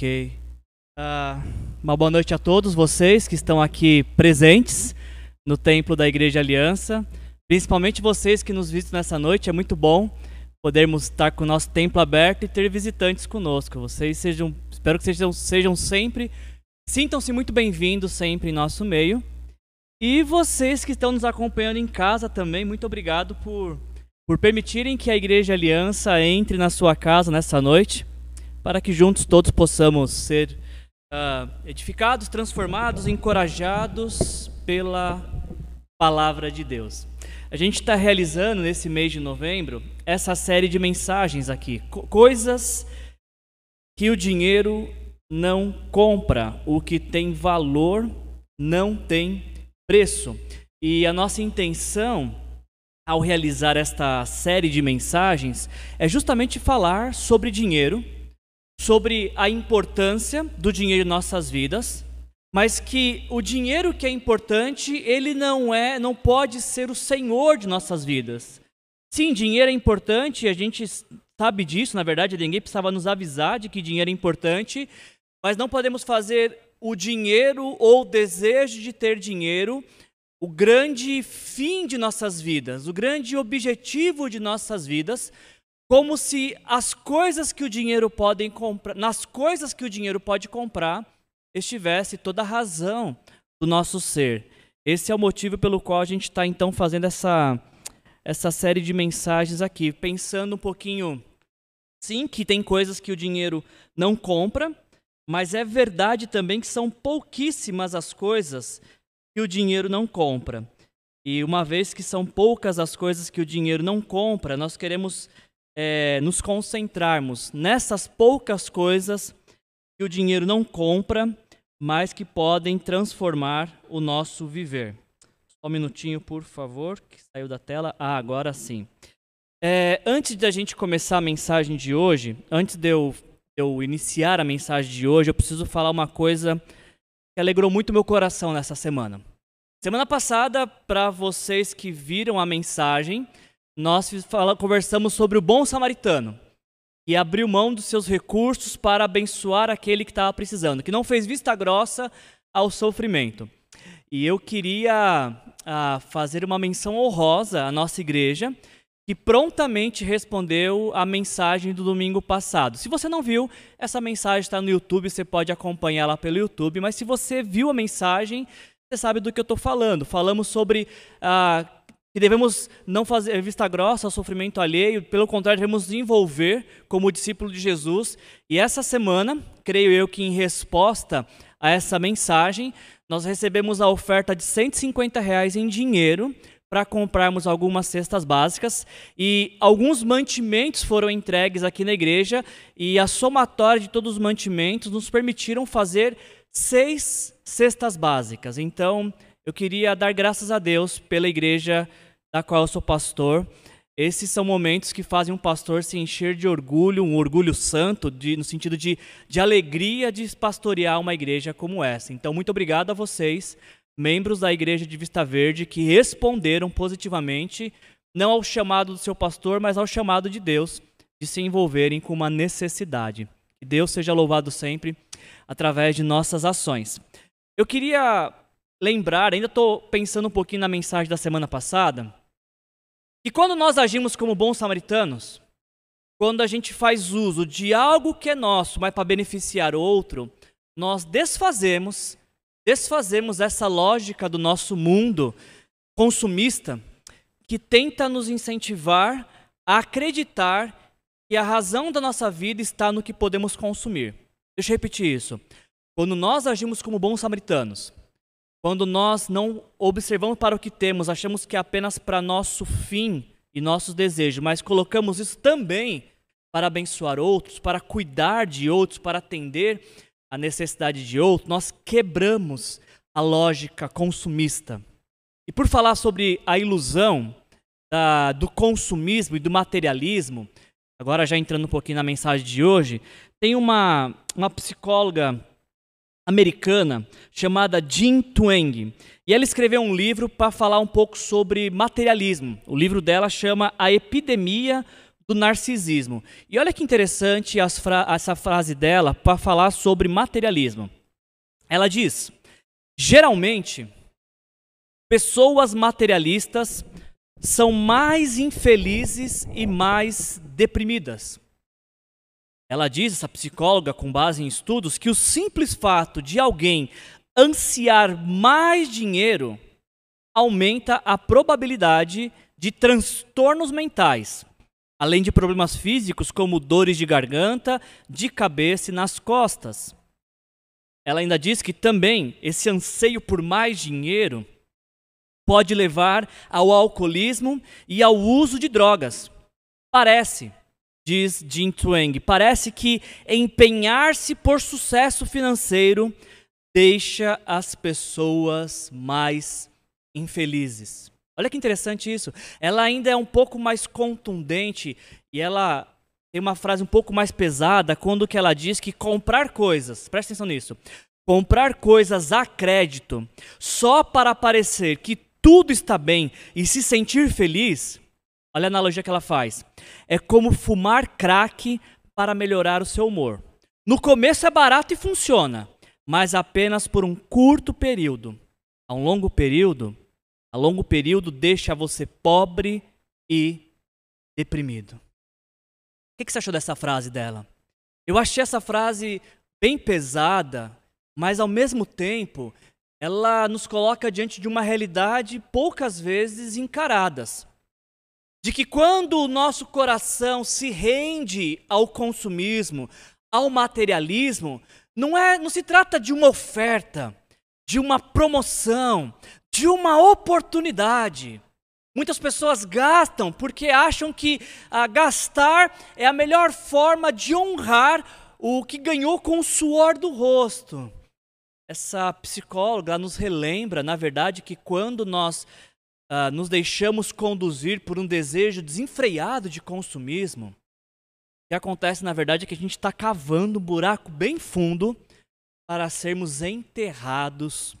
Ok. Uh, uma boa noite a todos vocês que estão aqui presentes no templo da Igreja Aliança. Principalmente vocês que nos visitam nessa noite. É muito bom podermos estar com o nosso templo aberto e ter visitantes conosco. Vocês sejam, espero que sejam, sejam sempre, sintam-se muito bem-vindos sempre em nosso meio. E vocês que estão nos acompanhando em casa também, muito obrigado por, por permitirem que a Igreja Aliança entre na sua casa nessa noite para que juntos todos possamos ser uh, edificados, transformados, encorajados pela palavra de Deus. A gente está realizando nesse mês de novembro essa série de mensagens aqui, co coisas que o dinheiro não compra, o que tem valor não tem preço. E a nossa intenção ao realizar esta série de mensagens é justamente falar sobre dinheiro sobre a importância do dinheiro em nossas vidas, mas que o dinheiro que é importante, ele não é, não pode ser o senhor de nossas vidas. Sim, dinheiro é importante, a gente sabe disso, na verdade, ninguém precisava nos avisar de que dinheiro é importante, mas não podemos fazer o dinheiro ou o desejo de ter dinheiro o grande fim de nossas vidas, o grande objetivo de nossas vidas, como se as coisas que o dinheiro pode comprar, nas coisas que o dinheiro pode comprar, estivesse toda a razão do nosso ser. Esse é o motivo pelo qual a gente está então fazendo essa essa série de mensagens aqui, pensando um pouquinho, sim, que tem coisas que o dinheiro não compra, mas é verdade também que são pouquíssimas as coisas que o dinheiro não compra. E uma vez que são poucas as coisas que o dinheiro não compra, nós queremos é, nos concentrarmos nessas poucas coisas que o dinheiro não compra, mas que podem transformar o nosso viver. Só um minutinho, por favor, que saiu da tela. Ah, agora sim. É, antes da gente começar a mensagem de hoje, antes de eu, de eu iniciar a mensagem de hoje, eu preciso falar uma coisa que alegrou muito meu coração nessa semana. Semana passada, para vocês que viram a mensagem, nós fala, conversamos sobre o bom samaritano, que abriu mão dos seus recursos para abençoar aquele que estava precisando, que não fez vista grossa ao sofrimento. E eu queria ah, fazer uma menção honrosa à nossa igreja, que prontamente respondeu a mensagem do domingo passado. Se você não viu, essa mensagem está no YouTube, você pode acompanhar lá pelo YouTube, mas se você viu a mensagem, você sabe do que eu estou falando. Falamos sobre ah, que devemos não fazer vista grossa ao sofrimento alheio, pelo contrário, devemos nos envolver como discípulo de Jesus. E essa semana, creio eu que em resposta a essa mensagem, nós recebemos a oferta de 150 reais em dinheiro para comprarmos algumas cestas básicas e alguns mantimentos foram entregues aqui na igreja e a somatória de todos os mantimentos nos permitiram fazer seis cestas básicas. Então, eu queria dar graças a Deus pela igreja da qual eu sou pastor. Esses são momentos que fazem um pastor se encher de orgulho, um orgulho santo, de, no sentido de, de alegria de pastorear uma igreja como essa. Então, muito obrigado a vocês, membros da Igreja de Vista Verde, que responderam positivamente, não ao chamado do seu pastor, mas ao chamado de Deus de se envolverem com uma necessidade. Que Deus seja louvado sempre através de nossas ações. Eu queria lembrar, ainda estou pensando um pouquinho na mensagem da semana passada, que quando nós agimos como bons samaritanos, quando a gente faz uso de algo que é nosso, mas para beneficiar outro, nós desfazemos, desfazemos essa lógica do nosso mundo consumista que tenta nos incentivar a acreditar que a razão da nossa vida está no que podemos consumir. Deixa eu repetir isso. Quando nós agimos como bons samaritanos, quando nós não observamos para o que temos, achamos que é apenas para nosso fim e nossos desejos, mas colocamos isso também para abençoar outros, para cuidar de outros, para atender a necessidade de outros, nós quebramos a lógica consumista. E por falar sobre a ilusão da, do consumismo e do materialismo, agora já entrando um pouquinho na mensagem de hoje, tem uma, uma psicóloga americana chamada Jean Twenge. E ela escreveu um livro para falar um pouco sobre materialismo. O livro dela chama A Epidemia do narcisismo. E olha que interessante fra essa frase dela para falar sobre materialismo. Ela diz: geralmente, pessoas materialistas são mais infelizes e mais deprimidas. Ela diz, essa psicóloga, com base em estudos, que o simples fato de alguém ansiar mais dinheiro aumenta a probabilidade de transtornos mentais, além de problemas físicos como dores de garganta, de cabeça e nas costas. Ela ainda diz que também esse anseio por mais dinheiro pode levar ao alcoolismo e ao uso de drogas. Parece, diz Jim Tweng, parece que empenhar-se por sucesso financeiro deixa as pessoas mais infelizes. Olha que interessante isso. Ela ainda é um pouco mais contundente e ela tem uma frase um pouco mais pesada quando que ela diz que comprar coisas, presta atenção nisso, comprar coisas a crédito só para parecer que tudo está bem e se sentir feliz, olha a analogia que ela faz, é como fumar crack para melhorar o seu humor. No começo é barato e funciona, mas apenas por um curto período. A um longo período, a longo período deixa você pobre e deprimido. O que você achou dessa frase dela? Eu achei essa frase bem pesada, mas ao mesmo tempo ela nos coloca diante de uma realidade poucas vezes encaradas. De que quando o nosso coração se rende ao consumismo, ao materialismo, não é, não se trata de uma oferta, de uma promoção, de uma oportunidade. Muitas pessoas gastam porque acham que ah, gastar é a melhor forma de honrar o que ganhou com o suor do rosto. Essa psicóloga nos relembra, na verdade, que quando nós ah, nos deixamos conduzir por um desejo desenfreado de consumismo, o que acontece, na verdade, é que a gente está cavando um buraco bem fundo para sermos enterrados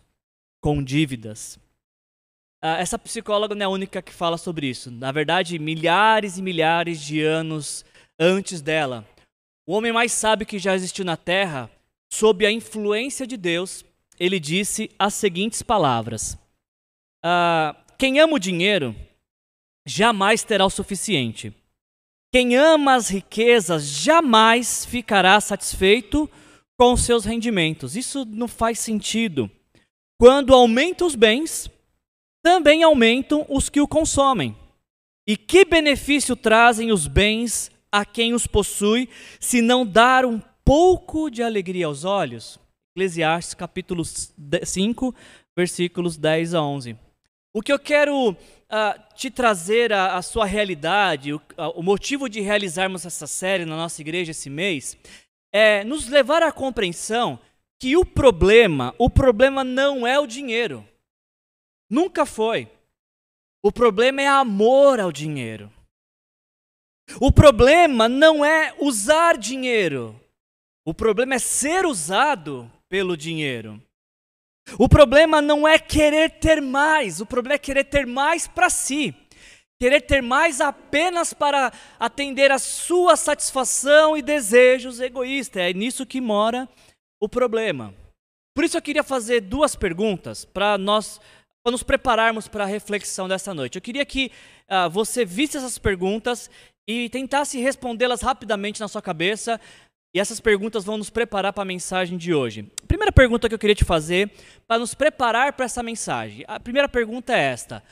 com dívidas. Uh, essa psicóloga não é a única que fala sobre isso. Na verdade, milhares e milhares de anos antes dela, o homem mais sábio que já existiu na Terra, sob a influência de Deus, ele disse as seguintes palavras: uh, Quem ama o dinheiro jamais terá o suficiente. Quem ama as riquezas jamais ficará satisfeito com seus rendimentos. Isso não faz sentido. Quando aumenta os bens, também aumentam os que o consomem. E que benefício trazem os bens a quem os possui, se não dar um pouco de alegria aos olhos? Eclesiastes capítulo 5, versículos 10 a 11. O que eu quero uh, te trazer a sua realidade, o, a, o motivo de realizarmos essa série na nossa igreja esse mês, é nos levar à compreensão que o problema, o problema não é o dinheiro. Nunca foi. O problema é amor ao dinheiro. O problema não é usar dinheiro. O problema é ser usado pelo dinheiro. O problema não é querer ter mais, o problema é querer ter mais para si. Querer ter mais apenas para atender a sua satisfação e desejos egoístas. É nisso que mora o problema. Por isso eu queria fazer duas perguntas para nós para nos prepararmos para a reflexão dessa noite. Eu queria que uh, você visse essas perguntas e tentasse respondê-las rapidamente na sua cabeça. E essas perguntas vão nos preparar para a mensagem de hoje. A primeira pergunta que eu queria te fazer para nos preparar para essa mensagem. A primeira pergunta é esta: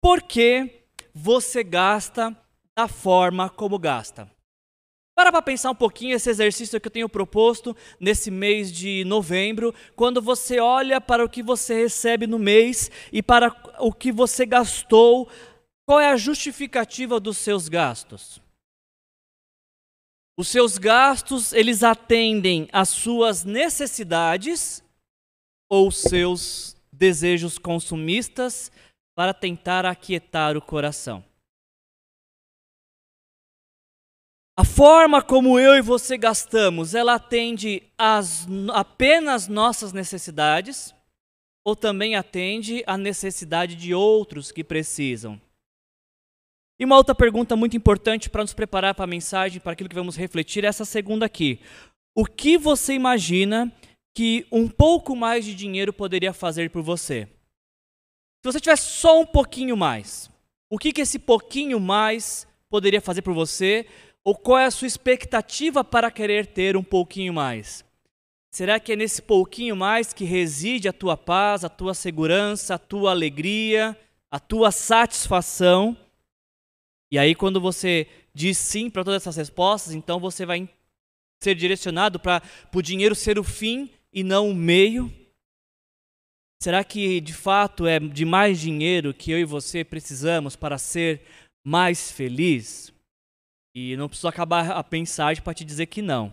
Por que você gasta da forma como gasta? Para para pensar um pouquinho esse exercício que eu tenho proposto nesse mês de novembro, quando você olha para o que você recebe no mês e para o que você gastou, qual é a justificativa dos seus gastos? Os seus gastos, eles atendem às suas necessidades ou seus desejos consumistas para tentar aquietar o coração? A forma como eu e você gastamos, ela atende às, apenas nossas necessidades ou também atende à necessidade de outros que precisam? E uma outra pergunta muito importante para nos preparar para a mensagem, para aquilo que vamos refletir, é essa segunda aqui. O que você imagina que um pouco mais de dinheiro poderia fazer por você? Se você tivesse só um pouquinho mais, o que, que esse pouquinho mais poderia fazer por você? Ou qual é a sua expectativa para querer ter um pouquinho mais? Será que é nesse pouquinho mais que reside a tua paz, a tua segurança, a tua alegria, a tua satisfação? E aí, quando você diz sim para todas essas respostas, então você vai ser direcionado para o dinheiro ser o fim e não o meio? Será que de fato é de mais dinheiro que eu e você precisamos para ser mais feliz? E não preciso acabar a mensagem para te dizer que não.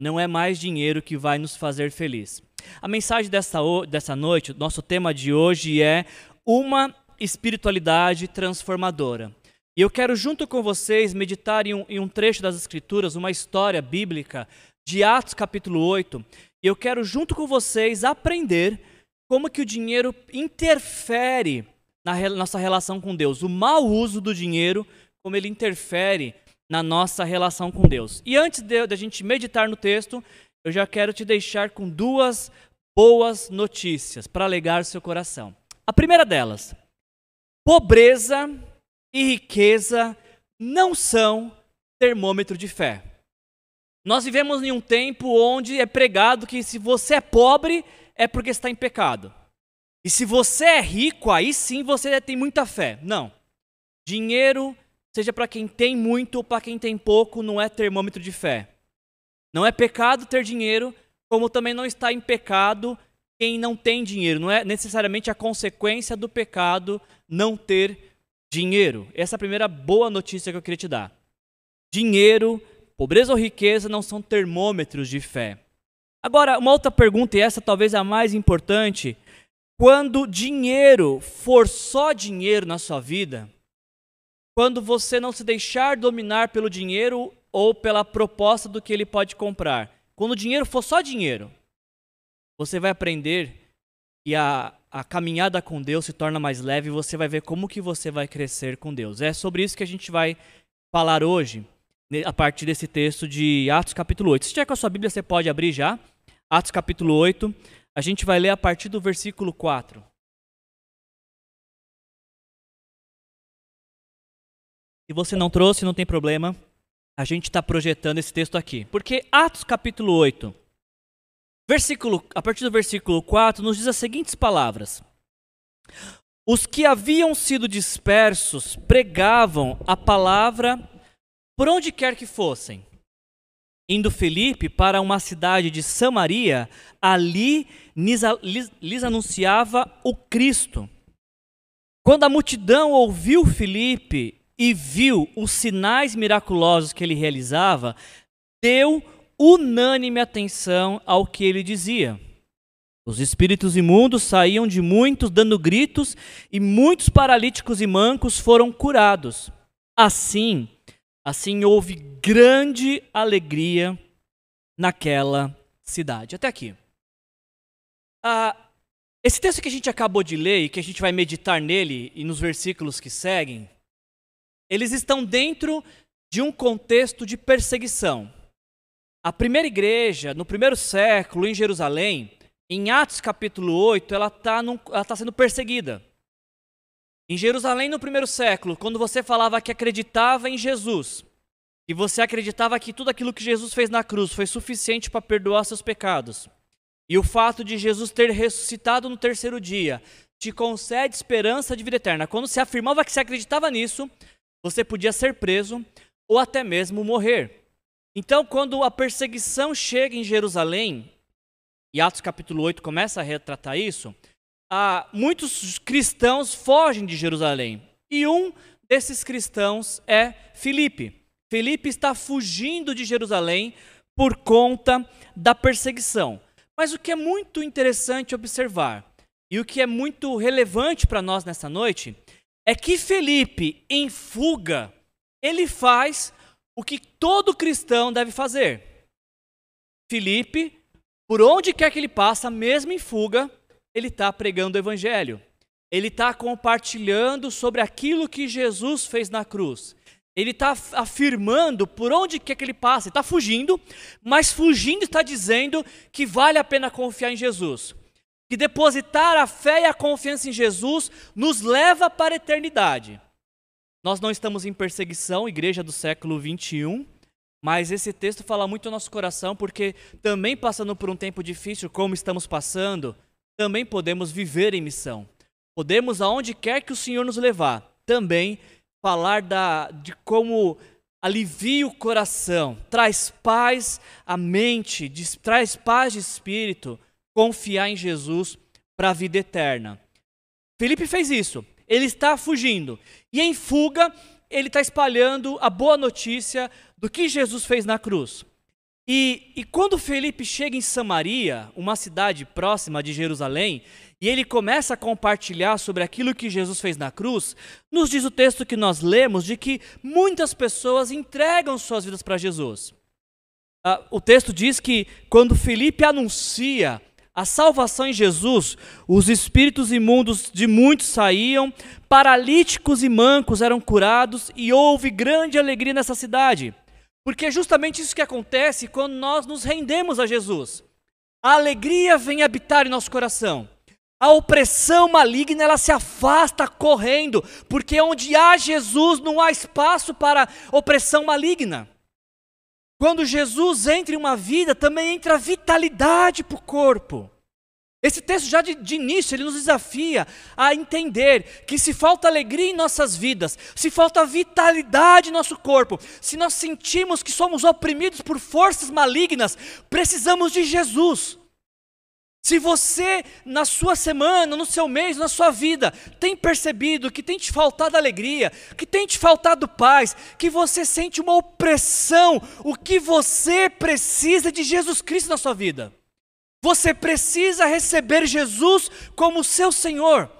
Não é mais dinheiro que vai nos fazer feliz. A mensagem dessa, dessa noite, nosso tema de hoje é uma espiritualidade transformadora. E eu quero, junto com vocês, meditar em um, em um, trecho das Escrituras, uma história bíblica de Atos capítulo 8. E eu quero, junto com vocês, aprender como que o dinheiro interfere na re nossa relação com Deus. O mau uso do dinheiro, como ele interfere na nossa relação com Deus. E antes de, de a gente meditar no texto, eu já quero te deixar com duas boas notícias para alegar seu coração. A primeira delas, pobreza e riqueza não são termômetro de fé. Nós vivemos em um tempo onde é pregado que se você é pobre é porque está em pecado. E se você é rico, aí sim você tem muita fé. Não. Dinheiro, seja para quem tem muito ou para quem tem pouco, não é termômetro de fé. Não é pecado ter dinheiro, como também não está em pecado quem não tem dinheiro. Não é necessariamente a consequência do pecado não ter Dinheiro, essa é a primeira boa notícia que eu queria te dar. Dinheiro, pobreza ou riqueza não são termômetros de fé. Agora, uma outra pergunta, e essa talvez a mais importante: quando dinheiro for só dinheiro na sua vida, quando você não se deixar dominar pelo dinheiro ou pela proposta do que ele pode comprar, quando o dinheiro for só dinheiro, você vai aprender e a, a caminhada com Deus se torna mais leve e você vai ver como que você vai crescer com Deus. É sobre isso que a gente vai falar hoje, a partir desse texto de Atos capítulo 8. Se tiver com a sua Bíblia, você pode abrir já. Atos capítulo 8. A gente vai ler a partir do versículo 4. Se você não trouxe, não tem problema. A gente está projetando esse texto aqui. Porque Atos capítulo 8 Versículo, a partir do versículo 4, nos diz as seguintes palavras: Os que haviam sido dispersos pregavam a palavra por onde quer que fossem. Indo Felipe para uma cidade de Samaria, ali lhes, lhes anunciava o Cristo. Quando a multidão ouviu Felipe e viu os sinais miraculosos que ele realizava, deu unânime atenção ao que ele dizia. Os espíritos imundos saíam de muitos dando gritos e muitos paralíticos e mancos foram curados. Assim, assim houve grande alegria naquela cidade. Até aqui. Ah, esse texto que a gente acabou de ler e que a gente vai meditar nele e nos versículos que seguem, eles estão dentro de um contexto de perseguição. A primeira igreja, no primeiro século, em Jerusalém, em Atos capítulo 8, ela está tá sendo perseguida. Em Jerusalém, no primeiro século, quando você falava que acreditava em Jesus, e você acreditava que tudo aquilo que Jesus fez na cruz foi suficiente para perdoar seus pecados, e o fato de Jesus ter ressuscitado no terceiro dia te concede esperança de vida eterna. Quando você afirmava que você acreditava nisso, você podia ser preso ou até mesmo morrer. Então, quando a perseguição chega em Jerusalém, e Atos capítulo 8 começa a retratar isso, ah, muitos cristãos fogem de Jerusalém. E um desses cristãos é Filipe. Filipe está fugindo de Jerusalém por conta da perseguição. Mas o que é muito interessante observar, e o que é muito relevante para nós nessa noite, é que Felipe, em fuga, ele faz o que todo cristão deve fazer. Filipe, por onde quer que ele passa, mesmo em fuga, ele está pregando o evangelho. ele está compartilhando sobre aquilo que Jesus fez na cruz. Ele está afirmando por onde quer que ele passe. Está fugindo, mas fugindo está dizendo que vale a pena confiar em Jesus. Que depositar a fé e a confiança em Jesus nos leva para a eternidade. Nós não estamos em perseguição, igreja do século 21, mas esse texto fala muito ao nosso coração, porque também passando por um tempo difícil, como estamos passando, também podemos viver em missão. Podemos, aonde quer que o Senhor nos levar, também falar da, de como alivia o coração, traz paz à mente, traz paz de espírito, confiar em Jesus para a vida eterna. Felipe fez isso. Ele está fugindo. E em fuga, ele está espalhando a boa notícia do que Jesus fez na cruz. E, e quando Felipe chega em Samaria, uma cidade próxima de Jerusalém, e ele começa a compartilhar sobre aquilo que Jesus fez na cruz, nos diz o texto que nós lemos de que muitas pessoas entregam suas vidas para Jesus. Ah, o texto diz que quando Felipe anuncia a salvação em Jesus, os espíritos imundos de muitos saíam, paralíticos e mancos eram curados e houve grande alegria nessa cidade. Porque é justamente isso que acontece quando nós nos rendemos a Jesus. A alegria vem habitar em nosso coração. A opressão maligna ela se afasta correndo, porque onde há Jesus não há espaço para opressão maligna. Quando Jesus entra em uma vida, também entra vitalidade para o corpo. Esse texto já de, de, início ele nos desafia a entender que se falta alegria em nossas vidas, se falta vitalidade em nosso corpo, se nós sentimos que somos oprimidos por forças malignas, precisamos de Jesus. Se você, na sua semana, no seu mês, na sua vida, tem percebido que tem te faltado alegria, que tem te faltado paz, que você sente uma opressão, o que você precisa de Jesus Cristo na sua vida. Você precisa receber Jesus como seu Senhor,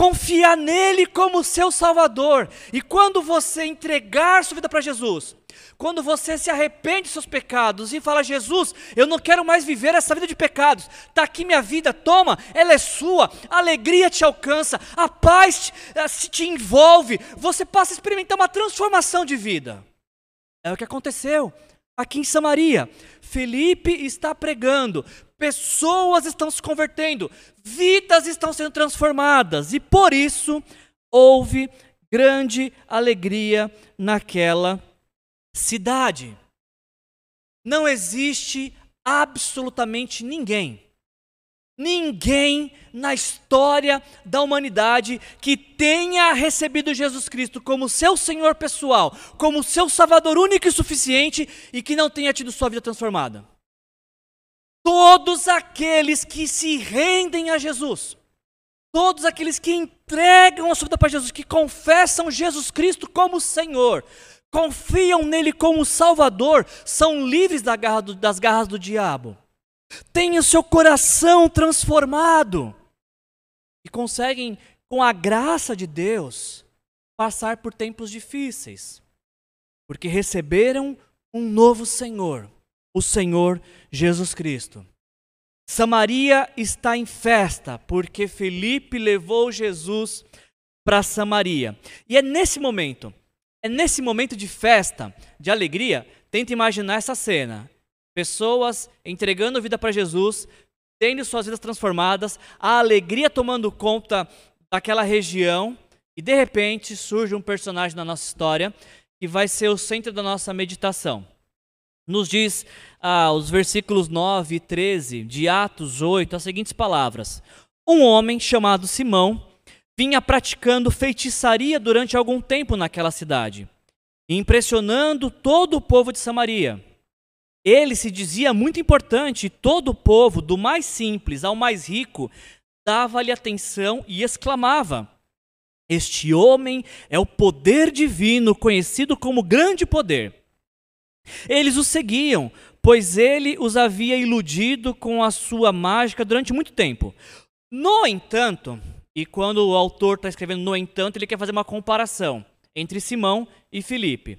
confiar nele como seu Salvador, e quando você entregar sua vida para Jesus, quando você se arrepende dos seus pecados e fala, Jesus, eu não quero mais viver essa vida de pecados, está aqui minha vida, toma, ela é sua, a alegria te alcança, a paz eh, se te envolve, você passa a experimentar uma transformação de vida. É o que aconteceu aqui em Samaria. Felipe está pregando, pessoas estão se convertendo, vidas estão sendo transformadas, e por isso houve grande alegria naquela cidade. Não existe absolutamente ninguém, ninguém na história da humanidade que tenha recebido Jesus Cristo como seu Senhor pessoal, como seu Salvador único e suficiente e que não tenha tido sua vida transformada. Todos aqueles que se rendem a Jesus, todos aqueles que entregam a sua vida para Jesus, que confessam Jesus Cristo como Senhor, confiam nele como Salvador, são livres das garras do diabo. Têm o seu coração transformado e conseguem, com a graça de Deus, passar por tempos difíceis, porque receberam um novo Senhor, o Senhor Jesus Cristo. Samaria está em festa, porque Felipe levou Jesus para Samaria. E é nesse momento é nesse momento de festa, de alegria, tenta imaginar essa cena. Pessoas entregando vida para Jesus, tendo suas vidas transformadas, a alegria tomando conta daquela região, e de repente surge um personagem na nossa história que vai ser o centro da nossa meditação. Nos diz ah, os versículos 9 e 13 de Atos 8 as seguintes palavras: Um homem chamado Simão vinha praticando feitiçaria durante algum tempo naquela cidade, impressionando todo o povo de Samaria. Ele se dizia muito importante e todo o povo, do mais simples ao mais rico, dava-lhe atenção e exclamava: Este homem é o poder divino, conhecido como grande poder. Eles o seguiam, pois ele os havia iludido com a sua mágica durante muito tempo. No entanto, e quando o autor está escrevendo, no entanto, ele quer fazer uma comparação entre Simão e Filipe.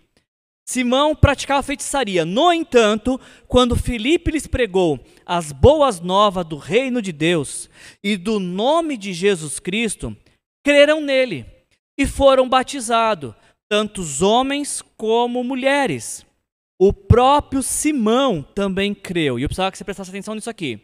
Simão praticava feitiçaria. No entanto, quando Filipe lhes pregou as boas novas do reino de Deus e do nome de Jesus Cristo, creram nele e foram batizados, tanto os homens como mulheres. O próprio Simão também creu. E eu precisava que você prestasse atenção nisso aqui.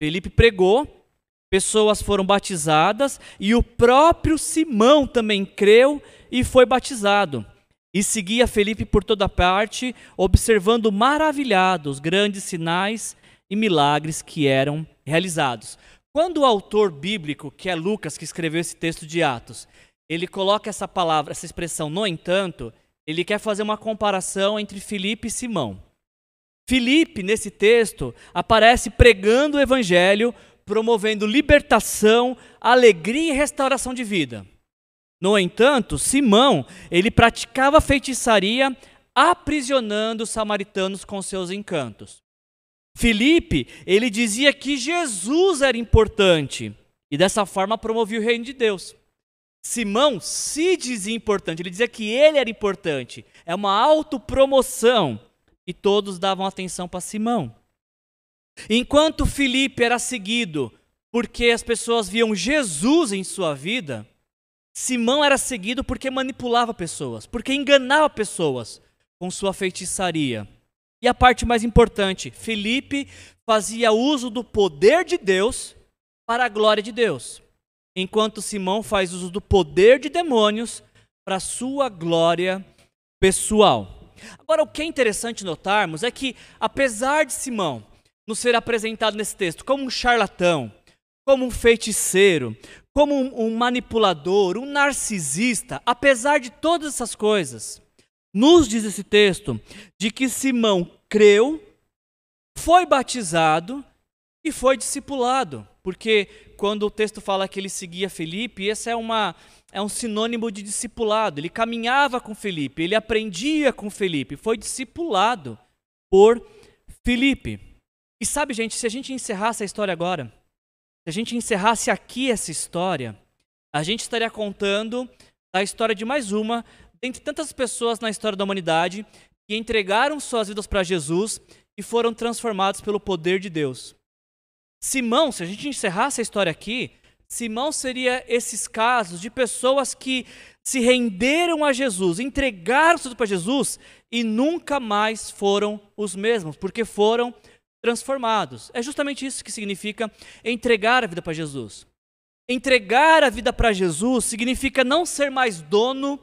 Felipe pregou, pessoas foram batizadas e o próprio Simão também creu e foi batizado. E seguia Felipe por toda parte, observando maravilhado os grandes sinais e milagres que eram realizados. Quando o autor bíblico, que é Lucas, que escreveu esse texto de Atos, ele coloca essa palavra, essa expressão, no entanto, ele quer fazer uma comparação entre Filipe e Simão. Filipe, nesse texto, aparece pregando o evangelho, promovendo libertação, alegria e restauração de vida. No entanto, Simão, ele praticava feitiçaria, aprisionando os samaritanos com seus encantos. Filipe, ele dizia que Jesus era importante e dessa forma promovia o reino de Deus. Simão se dizia importante, ele dizia que ele era importante. É uma autopromoção. E todos davam atenção para Simão. Enquanto Filipe era seguido porque as pessoas viam Jesus em sua vida, Simão era seguido porque manipulava pessoas, porque enganava pessoas com sua feitiçaria. E a parte mais importante, Filipe fazia uso do poder de Deus para a glória de Deus enquanto Simão faz uso do poder de demônios para sua glória pessoal. Agora, o que é interessante notarmos é que, apesar de Simão nos ser apresentado nesse texto como um charlatão, como um feiticeiro, como um, um manipulador, um narcisista, apesar de todas essas coisas, nos diz esse texto de que Simão creu, foi batizado e foi discipulado, porque quando o texto fala que ele seguia Felipe, esse é, uma, é um sinônimo de discipulado. Ele caminhava com Felipe, ele aprendia com Felipe, foi discipulado por Felipe. E sabe, gente, se a gente encerrasse a história agora, se a gente encerrasse aqui essa história, a gente estaria contando a história de mais uma dentre tantas pessoas na história da humanidade que entregaram suas vidas para Jesus e foram transformados pelo poder de Deus. Simão, se a gente encerrasse a história aqui, Simão seria esses casos de pessoas que se renderam a Jesus, entregaram tudo para Jesus e nunca mais foram os mesmos, porque foram transformados. É justamente isso que significa entregar a vida para Jesus. Entregar a vida para Jesus significa não ser mais dono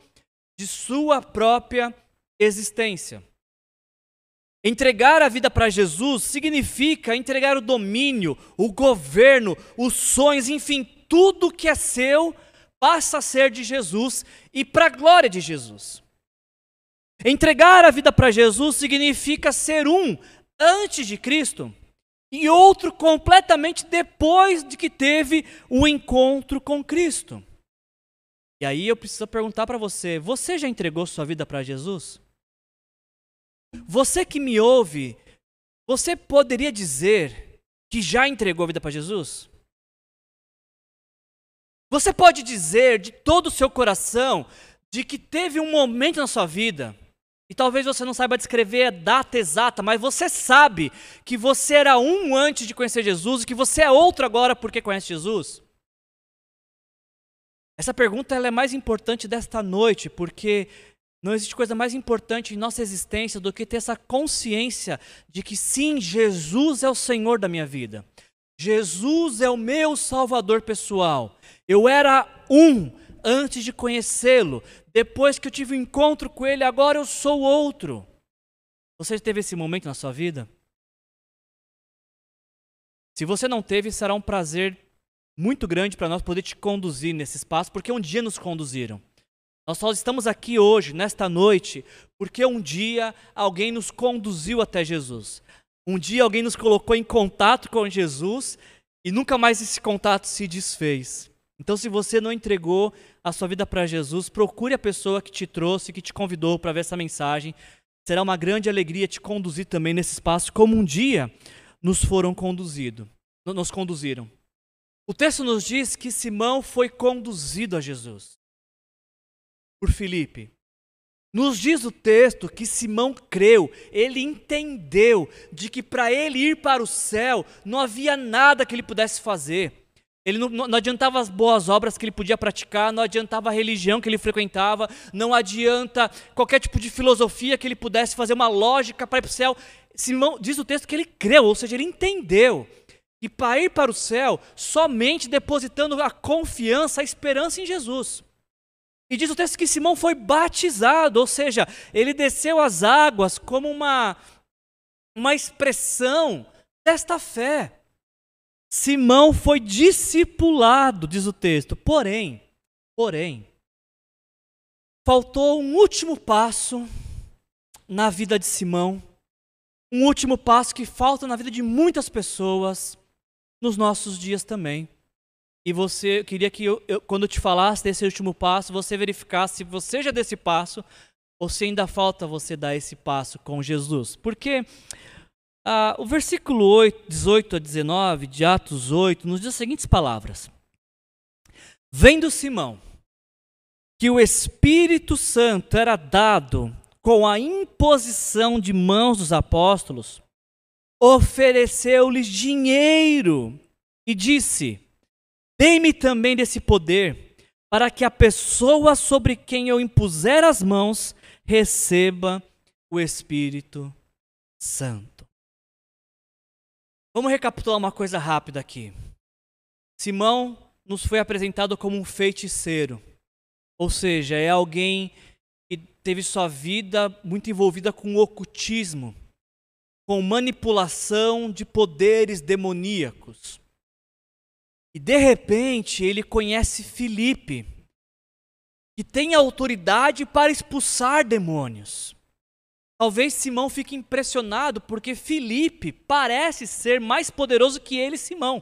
de sua própria existência. Entregar a vida para Jesus significa entregar o domínio, o governo, os sonhos, enfim, tudo que é seu passa a ser de Jesus e para a glória de Jesus. Entregar a vida para Jesus significa ser um antes de Cristo e outro completamente depois de que teve o um encontro com Cristo. E aí eu preciso perguntar para você: você já entregou sua vida para Jesus? Você que me ouve, você poderia dizer que já entregou a vida para Jesus? Você pode dizer de todo o seu coração de que teve um momento na sua vida, e talvez você não saiba descrever a data exata, mas você sabe que você era um antes de conhecer Jesus e que você é outro agora porque conhece Jesus? Essa pergunta é mais importante desta noite, porque não existe coisa mais importante em nossa existência do que ter essa consciência de que sim, Jesus é o Senhor da minha vida. Jesus é o meu Salvador pessoal. Eu era um antes de conhecê-lo. Depois que eu tive um encontro com Ele, agora eu sou outro. Você teve esse momento na sua vida? Se você não teve, será um prazer muito grande para nós poder te conduzir nesse espaço, porque um dia nos conduziram. Nós só estamos aqui hoje, nesta noite, porque um dia alguém nos conduziu até Jesus. Um dia alguém nos colocou em contato com Jesus e nunca mais esse contato se desfez. Então, se você não entregou a sua vida para Jesus, procure a pessoa que te trouxe, que te convidou para ver essa mensagem. Será uma grande alegria te conduzir também nesse espaço, como um dia nos foram conduzidos, nos conduziram. O texto nos diz que Simão foi conduzido a Jesus por Filipe. Nos diz o texto que Simão creu, ele entendeu de que para ele ir para o céu não havia nada que ele pudesse fazer. Ele não, não, adiantava as boas obras que ele podia praticar, não adiantava a religião que ele frequentava, não adianta qualquer tipo de filosofia que ele pudesse fazer uma lógica para ir para o céu. Simão diz o texto que ele creu, ou seja, ele entendeu. E para ir para o céu, somente depositando a confiança, a esperança em Jesus. E diz o texto que Simão foi batizado, ou seja, ele desceu as águas como uma, uma expressão desta fé. Simão foi discipulado, diz o texto. Porém, porém, faltou um último passo na vida de Simão, um último passo que falta na vida de muitas pessoas nos nossos dias também. E você eu queria que eu, eu, quando eu te falasse desse último passo, você verificasse se você já deu esse passo ou se ainda falta você dar esse passo com Jesus. Porque ah, o versículo 8, 18 a 19 de Atos 8 nos diz as seguintes palavras: Vendo Simão que o Espírito Santo era dado com a imposição de mãos dos apóstolos, ofereceu-lhes dinheiro e disse: Dei-me também desse poder, para que a pessoa sobre quem eu impuser as mãos receba o Espírito Santo. Vamos recapitular uma coisa rápida aqui. Simão nos foi apresentado como um feiticeiro, ou seja, é alguém que teve sua vida muito envolvida com ocultismo, com manipulação de poderes demoníacos. E de repente ele conhece Filipe, que tem autoridade para expulsar demônios. Talvez Simão fique impressionado porque Filipe parece ser mais poderoso que ele, Simão.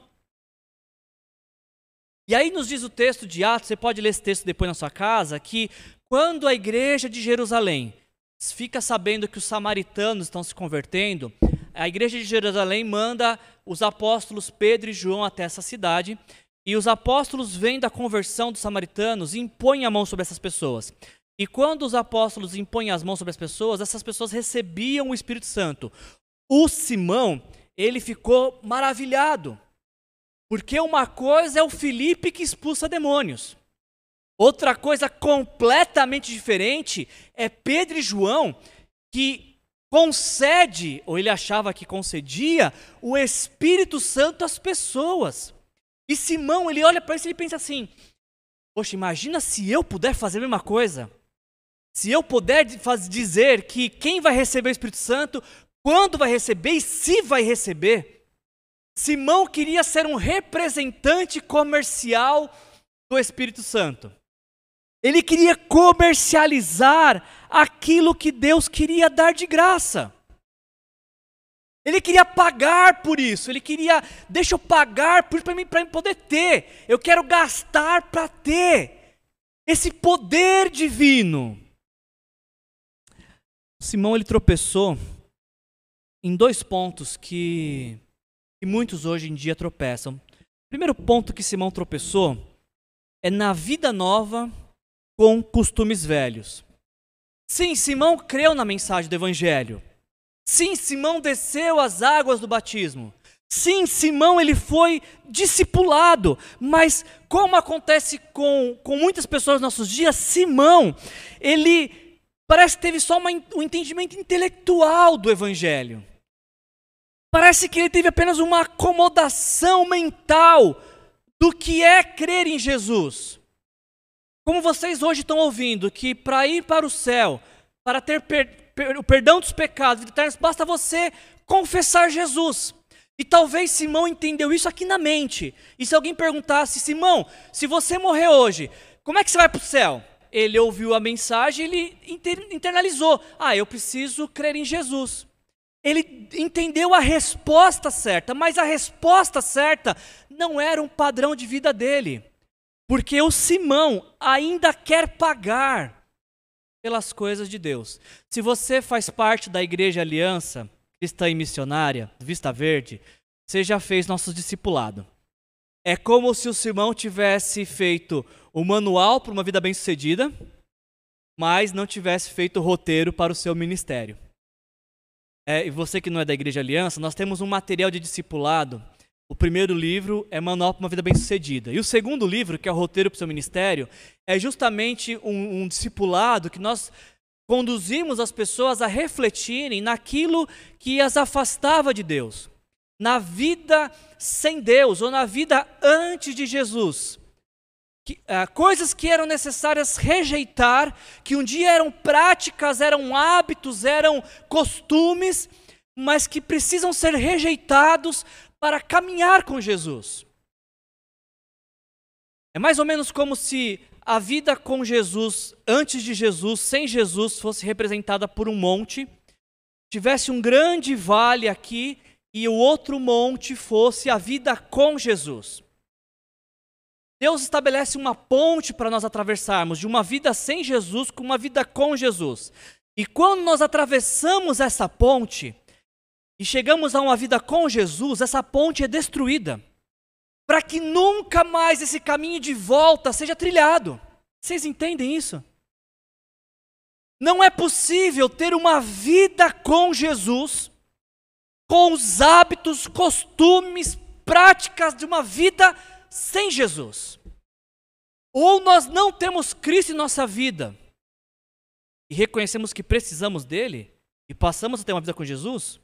E aí nos diz o texto de Atos, você pode ler esse texto depois na sua casa, que quando a igreja de Jerusalém fica sabendo que os samaritanos estão se convertendo, a igreja de Jerusalém manda os apóstolos Pedro e João até essa cidade, e os apóstolos vêm da conversão dos samaritanos impõem a mão sobre essas pessoas. E quando os apóstolos impõem as mãos sobre as pessoas, essas pessoas recebiam o Espírito Santo. O Simão, ele ficou maravilhado. Porque uma coisa é o Felipe que expulsa demônios. Outra coisa completamente diferente é Pedro e João que concede, ou ele achava que concedia, o Espírito Santo às pessoas. E Simão, ele olha para isso e ele pensa assim: Poxa, imagina se eu puder fazer a mesma coisa. Se eu puder dizer que quem vai receber o Espírito Santo, quando vai receber e se vai receber, Simão queria ser um representante comercial do Espírito Santo. Ele queria comercializar aquilo que Deus queria dar de graça. Ele queria pagar por isso, ele queria, deixa eu pagar por para mim, mim poder ter. Eu quero gastar para ter esse poder divino. Simão ele tropeçou em dois pontos que, que muitos hoje em dia tropeçam. O primeiro ponto que Simão tropeçou é na vida nova com costumes velhos. Sim, Simão creu na mensagem do Evangelho. Sim, Simão desceu as águas do batismo. Sim, Simão ele foi discipulado, mas como acontece com, com muitas pessoas nos nossos dias, Simão, ele Parece que teve só uma, um entendimento intelectual do Evangelho. Parece que ele teve apenas uma acomodação mental do que é crer em Jesus. Como vocês hoje estão ouvindo, que para ir para o céu, para ter per, per, o perdão dos pecados eternos, basta você confessar Jesus. E talvez Simão entendeu isso aqui na mente. E se alguém perguntasse, Simão, se você morrer hoje, como é que você vai para o céu? ele ouviu a mensagem, ele internalizou: ah, eu preciso crer em Jesus. Ele entendeu a resposta certa, mas a resposta certa não era um padrão de vida dele. Porque o Simão ainda quer pagar pelas coisas de Deus. Se você faz parte da Igreja Aliança Cristã e Missionária, Vista Verde, você já fez nosso discipulado. É como se o Simão tivesse feito o manual para uma vida bem-sucedida, mas não tivesse feito o roteiro para o seu ministério. É, e você que não é da Igreja Aliança, nós temos um material de discipulado. O primeiro livro é Manual para uma Vida Bem-Sucedida. E o segundo livro, que é o Roteiro para o Seu Ministério, é justamente um, um discipulado que nós conduzimos as pessoas a refletirem naquilo que as afastava de Deus, na vida sem Deus ou na vida antes de Jesus que, uh, coisas que eram necessárias rejeitar, que um dia eram práticas, eram hábitos, eram costumes, mas que precisam ser rejeitados para caminhar com Jesus. É mais ou menos como se a vida com Jesus, antes de Jesus, sem Jesus, fosse representada por um monte, tivesse um grande vale aqui e o outro monte fosse a vida com Jesus. Deus estabelece uma ponte para nós atravessarmos de uma vida sem Jesus com uma vida com Jesus. E quando nós atravessamos essa ponte e chegamos a uma vida com Jesus, essa ponte é destruída. Para que nunca mais esse caminho de volta seja trilhado. Vocês entendem isso? Não é possível ter uma vida com Jesus, com os hábitos, costumes, práticas de uma vida sem Jesus. Ou nós não temos Cristo em nossa vida e reconhecemos que precisamos dele e passamos a ter uma vida com Jesus.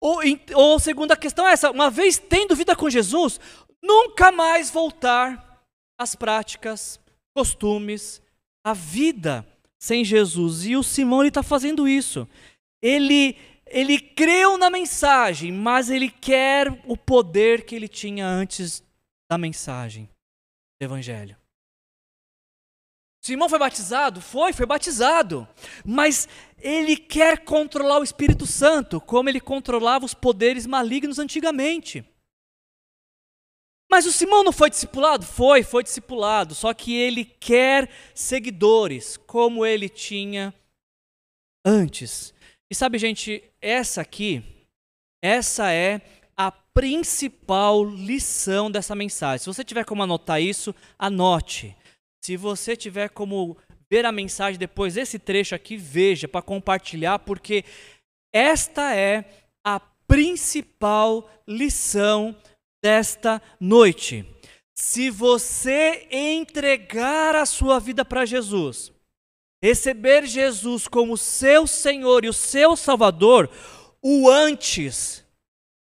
Ou, ou segunda questão é essa: uma vez tendo vida com Jesus, nunca mais voltar às práticas, costumes, a vida sem Jesus. E o Simão está fazendo isso. Ele, ele creu na mensagem, mas ele quer o poder que ele tinha antes da mensagem do Evangelho. Simão foi batizado? Foi, foi batizado. Mas ele quer controlar o Espírito Santo, como ele controlava os poderes malignos antigamente. Mas o Simão não foi discipulado? Foi, foi discipulado. Só que ele quer seguidores, como ele tinha antes. E sabe, gente, essa aqui, essa é a principal lição dessa mensagem. Se você tiver como anotar isso, anote. Se você tiver como ver a mensagem depois desse trecho aqui, veja para compartilhar, porque esta é a principal lição desta noite. Se você entregar a sua vida para Jesus, receber Jesus como seu Senhor e o seu Salvador, o antes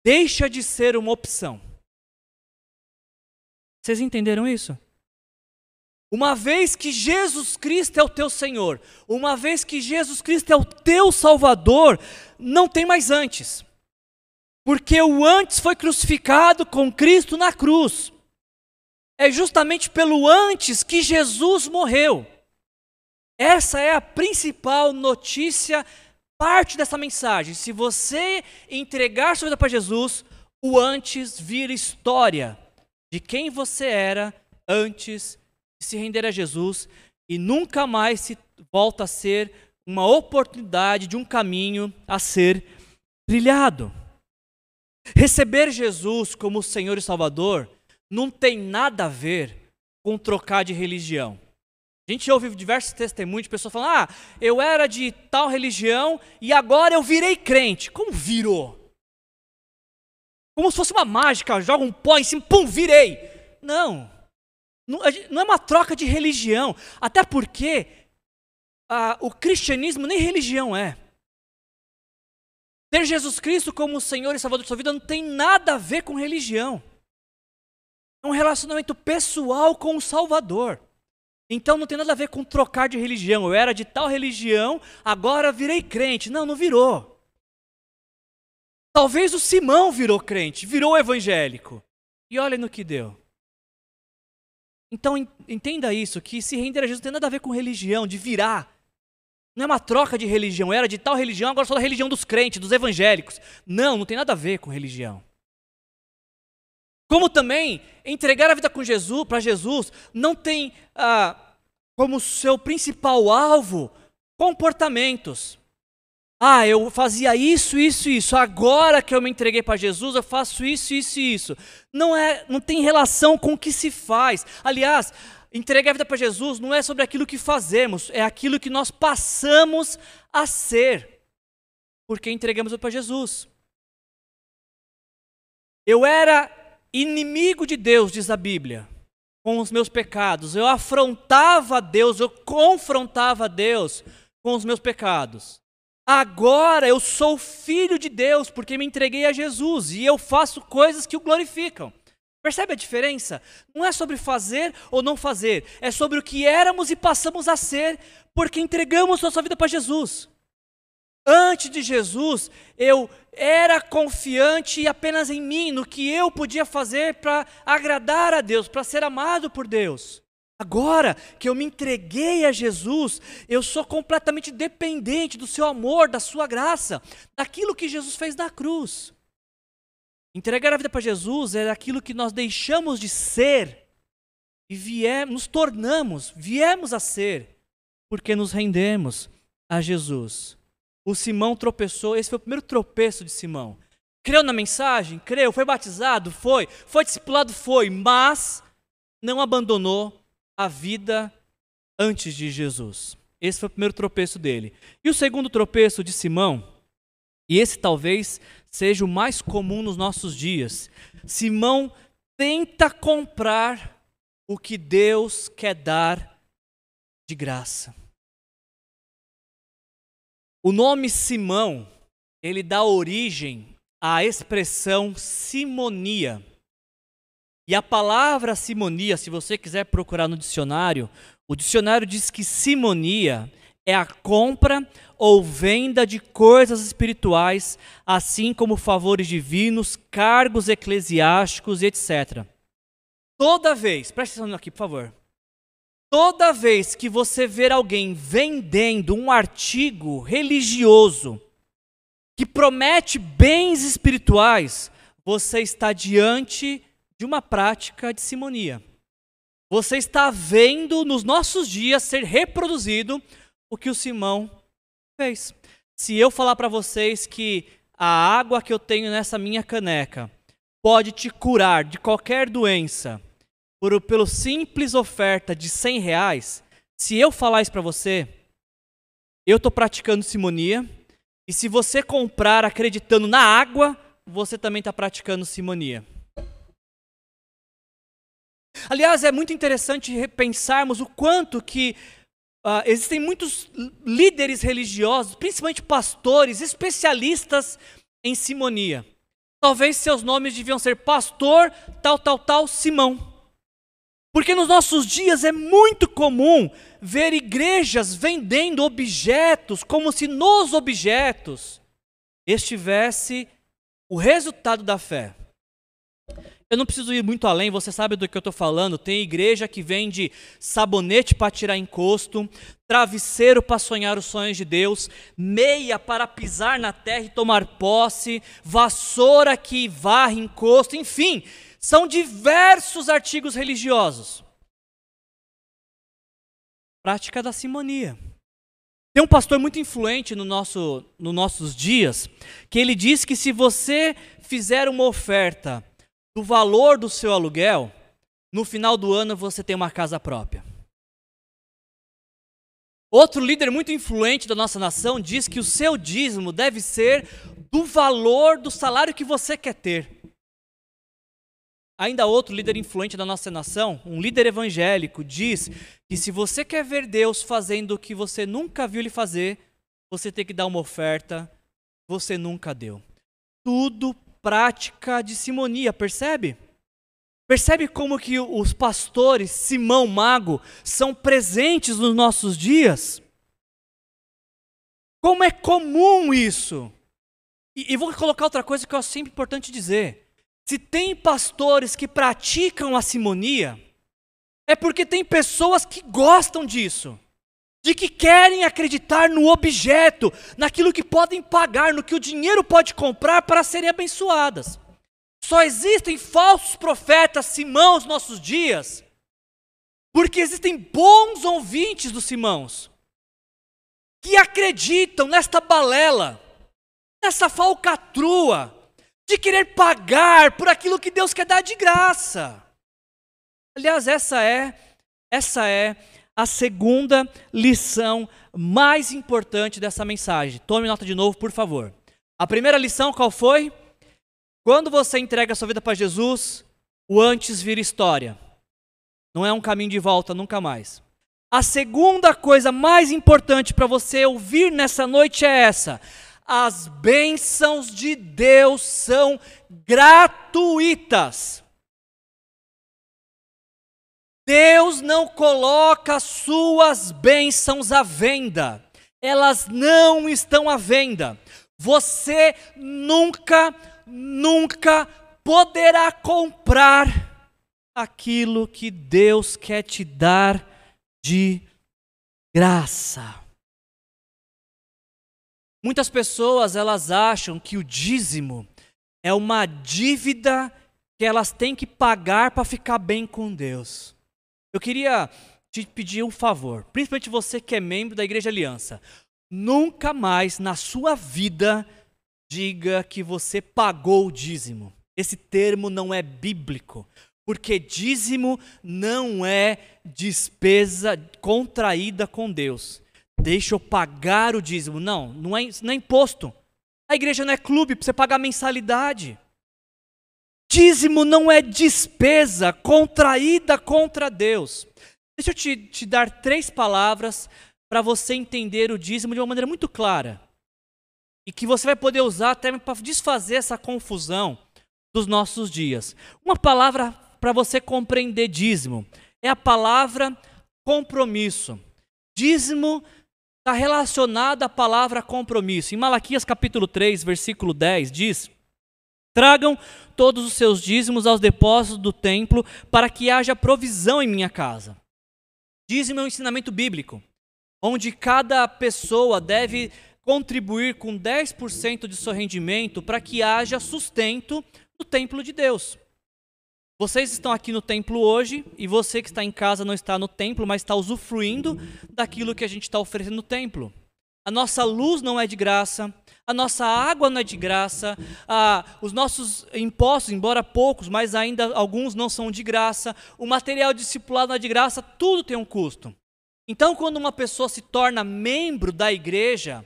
deixa de ser uma opção. Vocês entenderam isso? Uma vez que Jesus Cristo é o teu Senhor, uma vez que Jesus Cristo é o teu Salvador, não tem mais antes. Porque o antes foi crucificado com Cristo na cruz. É justamente pelo antes que Jesus morreu. Essa é a principal notícia parte dessa mensagem. Se você entregar sua vida para Jesus, o antes vira história de quem você era antes de se render a Jesus e nunca mais se volta a ser uma oportunidade de um caminho a ser trilhado. Receber Jesus como Senhor e Salvador não tem nada a ver com trocar de religião. A gente ouve diversos testemunhos de pessoas falando: ah, eu era de tal religião e agora eu virei crente. Como virou? Como se fosse uma mágica, joga um pó em cima, pum, virei. Não. Não é uma troca de religião. Até porque ah, o cristianismo nem religião é. Ter Jesus Cristo como Senhor e Salvador de sua vida não tem nada a ver com religião. É um relacionamento pessoal com o Salvador. Então não tem nada a ver com trocar de religião. Eu era de tal religião, agora virei crente. Não, não virou. Talvez o Simão virou crente, virou evangélico. E olha no que deu. Então entenda isso, que se render a Jesus não tem nada a ver com religião, de virar. Não é uma troca de religião. Era de tal religião, agora sou da religião dos crentes, dos evangélicos. Não, não tem nada a ver com religião. Como também entregar a vida com Jesus, para Jesus, não tem ah, como seu principal alvo comportamentos. Ah, eu fazia isso, isso, isso. Agora que eu me entreguei para Jesus, eu faço isso, isso isso. Não é, não tem relação com o que se faz. Aliás, entregar a vida para Jesus não é sobre aquilo que fazemos, é aquilo que nós passamos a ser, porque entregamos para Jesus. Eu era inimigo de Deus, diz a Bíblia, com os meus pecados. Eu afrontava Deus, eu confrontava Deus com os meus pecados. Agora eu sou filho de Deus porque me entreguei a Jesus e eu faço coisas que o glorificam. Percebe a diferença? Não é sobre fazer ou não fazer, é sobre o que éramos e passamos a ser porque entregamos nossa vida para Jesus. Antes de Jesus, eu era confiante apenas em mim, no que eu podia fazer para agradar a Deus, para ser amado por Deus. Agora que eu me entreguei a Jesus, eu sou completamente dependente do seu amor, da sua graça, daquilo que Jesus fez na cruz. Entregar a vida para Jesus é aquilo que nós deixamos de ser e viemos, nos tornamos, viemos a ser, porque nos rendemos a Jesus. O Simão tropeçou, esse foi o primeiro tropeço de Simão. Creu na mensagem? Creu. Foi batizado? Foi. Foi discipulado? Foi. Mas não abandonou a vida antes de Jesus. Esse foi o primeiro tropeço dele. E o segundo tropeço de Simão, e esse talvez seja o mais comum nos nossos dias. Simão tenta comprar o que Deus quer dar de graça. O nome Simão, ele dá origem à expressão simonia. E a palavra simonia, se você quiser procurar no dicionário, o dicionário diz que simonia é a compra ou venda de coisas espirituais, assim como favores divinos, cargos eclesiásticos e etc. Toda vez, preste atenção aqui, por favor. Toda vez que você ver alguém vendendo um artigo religioso que promete bens espirituais, você está diante de uma prática de simonia. Você está vendo nos nossos dias ser reproduzido o que o Simão fez. Se eu falar para vocês que a água que eu tenho nessa minha caneca pode te curar de qualquer doença por pelo simples oferta de 100 reais, se eu falar isso para você, eu estou praticando simonia. E se você comprar acreditando na água, você também está praticando simonia. Aliás, é muito interessante pensarmos o quanto que Uh, existem muitos líderes religiosos, principalmente pastores, especialistas em simonia. Talvez seus nomes deviam ser pastor, tal, tal, tal, Simão. Porque nos nossos dias é muito comum ver igrejas vendendo objetos como se nos objetos estivesse o resultado da fé. Eu não preciso ir muito além, você sabe do que eu estou falando. Tem igreja que vende sabonete para tirar encosto, travesseiro para sonhar os sonhos de Deus, meia para pisar na terra e tomar posse, vassoura que varre encosto, enfim, são diversos artigos religiosos. Prática da simonia. Tem um pastor muito influente no nosso, nos nossos dias, que ele diz que se você fizer uma oferta do valor do seu aluguel, no final do ano você tem uma casa própria. Outro líder muito influente da nossa nação diz que o seu dízimo deve ser do valor do salário que você quer ter. Ainda outro líder influente da nossa nação, um líder evangélico, diz que se você quer ver Deus fazendo o que você nunca viu ele fazer, você tem que dar uma oferta que você nunca deu. Tudo prática de simonia, percebe? Percebe como que os pastores Simão Mago são presentes nos nossos dias? Como é comum isso? E, e vou colocar outra coisa que eu acho sempre importante dizer. Se tem pastores que praticam a simonia, é porque tem pessoas que gostam disso de que querem acreditar no objeto, naquilo que podem pagar, no que o dinheiro pode comprar para serem abençoadas. Só existem falsos profetas Simão nos nossos dias, porque existem bons ouvintes dos Simãos, que acreditam nesta balela, nessa falcatrua, de querer pagar por aquilo que Deus quer dar de graça. Aliás, essa é Essa é a segunda lição mais importante dessa mensagem. Tome nota de novo, por favor. A primeira lição qual foi? Quando você entrega a sua vida para Jesus, o antes vira história. Não é um caminho de volta nunca mais. A segunda coisa mais importante para você ouvir nessa noite é essa: as bênçãos de Deus são gratuitas. Deus não coloca suas bênçãos à venda, elas não estão à venda. Você nunca, nunca poderá comprar aquilo que Deus quer te dar de graça. Muitas pessoas elas acham que o dízimo é uma dívida que elas têm que pagar para ficar bem com Deus. Eu queria te pedir um favor, principalmente você que é membro da Igreja Aliança. Nunca mais na sua vida diga que você pagou o dízimo. Esse termo não é bíblico, porque dízimo não é despesa contraída com Deus. Deixa eu pagar o dízimo. Não, não é, não é imposto. A igreja não é clube para você pagar mensalidade. Dízimo não é despesa contraída contra Deus. Deixa eu te, te dar três palavras para você entender o dízimo de uma maneira muito clara. E que você vai poder usar até para desfazer essa confusão dos nossos dias. Uma palavra para você compreender dízimo é a palavra compromisso. Dízimo está relacionado à palavra compromisso. Em Malaquias capítulo 3, versículo 10, diz: Tragam todos os seus dízimos aos depósitos do templo, para que haja provisão em minha casa. Dízimo é um ensinamento bíblico, onde cada pessoa deve contribuir com 10% de seu rendimento para que haja sustento no templo de Deus. Vocês estão aqui no templo hoje e você que está em casa não está no templo, mas está usufruindo daquilo que a gente está oferecendo no templo. A nossa luz não é de graça, a nossa água não é de graça, os nossos impostos, embora poucos, mas ainda alguns não são de graça, o material discipulado não é de graça, tudo tem um custo. Então, quando uma pessoa se torna membro da igreja,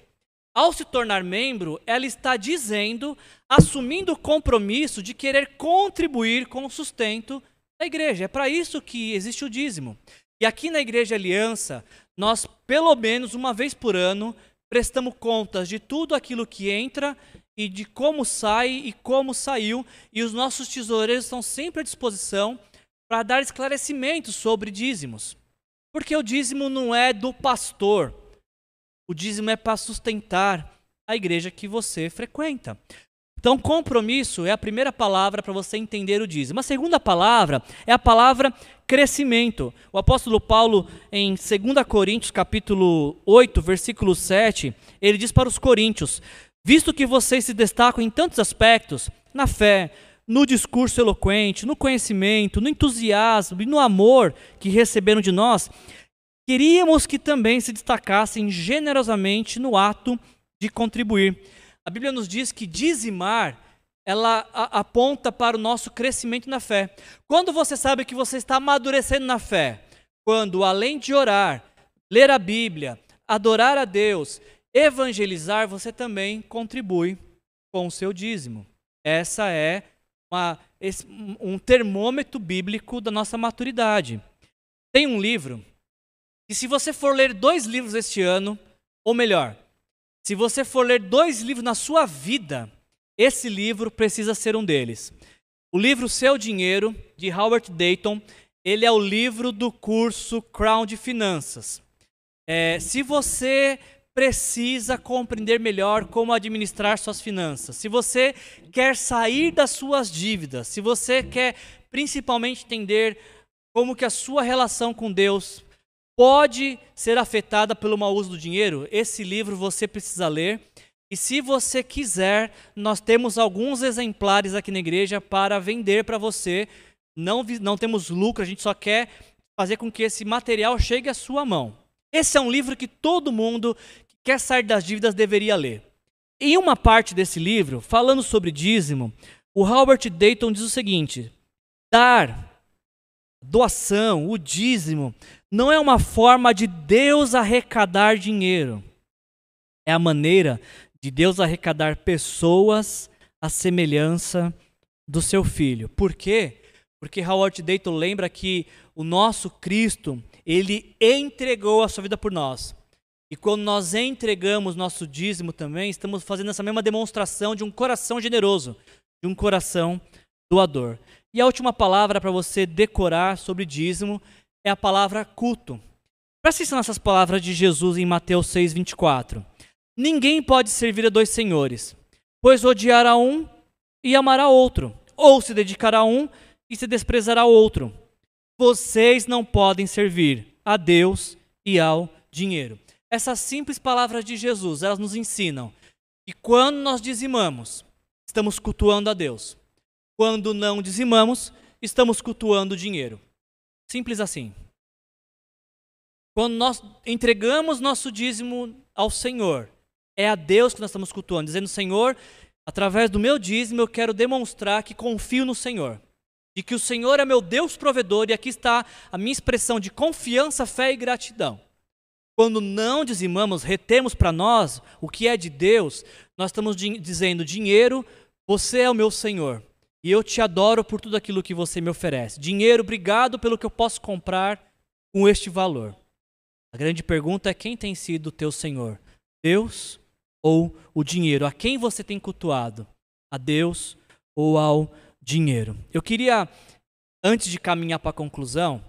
ao se tornar membro, ela está dizendo, assumindo o compromisso de querer contribuir com o sustento da igreja. É para isso que existe o dízimo. E aqui na Igreja Aliança, nós, pelo menos uma vez por ano, prestamos contas de tudo aquilo que entra e de como sai e como saiu, e os nossos tesoureiros estão sempre à disposição para dar esclarecimentos sobre dízimos. Porque o dízimo não é do pastor, o dízimo é para sustentar a igreja que você frequenta. Então, compromisso é a primeira palavra para você entender o dízimo. A segunda palavra é a palavra crescimento. O apóstolo Paulo, em 2 Coríntios, capítulo 8, versículo 7, ele diz para os coríntios: Visto que vocês se destacam em tantos aspectos, na fé, no discurso eloquente, no conhecimento, no entusiasmo e no amor que receberam de nós, queríamos que também se destacassem generosamente no ato de contribuir. A Bíblia nos diz que dizimar ela aponta para o nosso crescimento na fé. Quando você sabe que você está amadurecendo na fé, quando além de orar, ler a Bíblia, adorar a Deus, evangelizar, você também contribui com o seu dízimo. Essa é uma, um termômetro bíblico da nossa maturidade. Tem um livro que, se você for ler dois livros este ano, ou melhor, se você for ler dois livros na sua vida, esse livro precisa ser um deles. O livro Seu Dinheiro, de Howard Dayton, ele é o livro do curso Crown de Finanças. É, se você precisa compreender melhor como administrar suas finanças, se você quer sair das suas dívidas, se você quer principalmente entender como que a sua relação com Deus pode ser afetada pelo mau uso do dinheiro, esse livro você precisa ler. E se você quiser, nós temos alguns exemplares aqui na igreja para vender para você. Não, não temos lucro, a gente só quer fazer com que esse material chegue à sua mão. Esse é um livro que todo mundo que quer sair das dívidas deveria ler. Em uma parte desse livro, falando sobre dízimo, o Robert Dayton diz o seguinte: dar doação, o dízimo, não é uma forma de Deus arrecadar dinheiro. É a maneira de Deus arrecadar pessoas à semelhança do seu filho. Por quê? Porque Howard Dayton lembra que o nosso Cristo, ele entregou a sua vida por nós. E quando nós entregamos nosso dízimo também, estamos fazendo essa mesma demonstração de um coração generoso, de um coração doador. E a última palavra para você decorar sobre dízimo é a palavra culto. Presta atenção nessas palavras de Jesus em Mateus 6, 24. Ninguém pode servir a dois senhores, pois odiará um e amará outro, ou se dedicará a um e se desprezará outro. Vocês não podem servir a Deus e ao dinheiro. Essas simples palavras de Jesus, elas nos ensinam que quando nós dizimamos, estamos cultuando a Deus. Quando não dizimamos, estamos cultuando o dinheiro. Simples assim. Quando nós entregamos nosso dízimo ao Senhor, é a Deus que nós estamos cultuando, dizendo: Senhor, através do meu dízimo eu quero demonstrar que confio no Senhor. E que o Senhor é meu Deus provedor, e aqui está a minha expressão de confiança, fé e gratidão. Quando não dizimamos, retemos para nós o que é de Deus, nós estamos dizendo: dinheiro, você é o meu Senhor. E eu te adoro por tudo aquilo que você me oferece. Dinheiro, obrigado pelo que eu posso comprar com este valor. A grande pergunta é quem tem sido o teu Senhor? Deus ou o dinheiro? A quem você tem cultuado? A Deus ou ao dinheiro? Eu queria, antes de caminhar para a conclusão,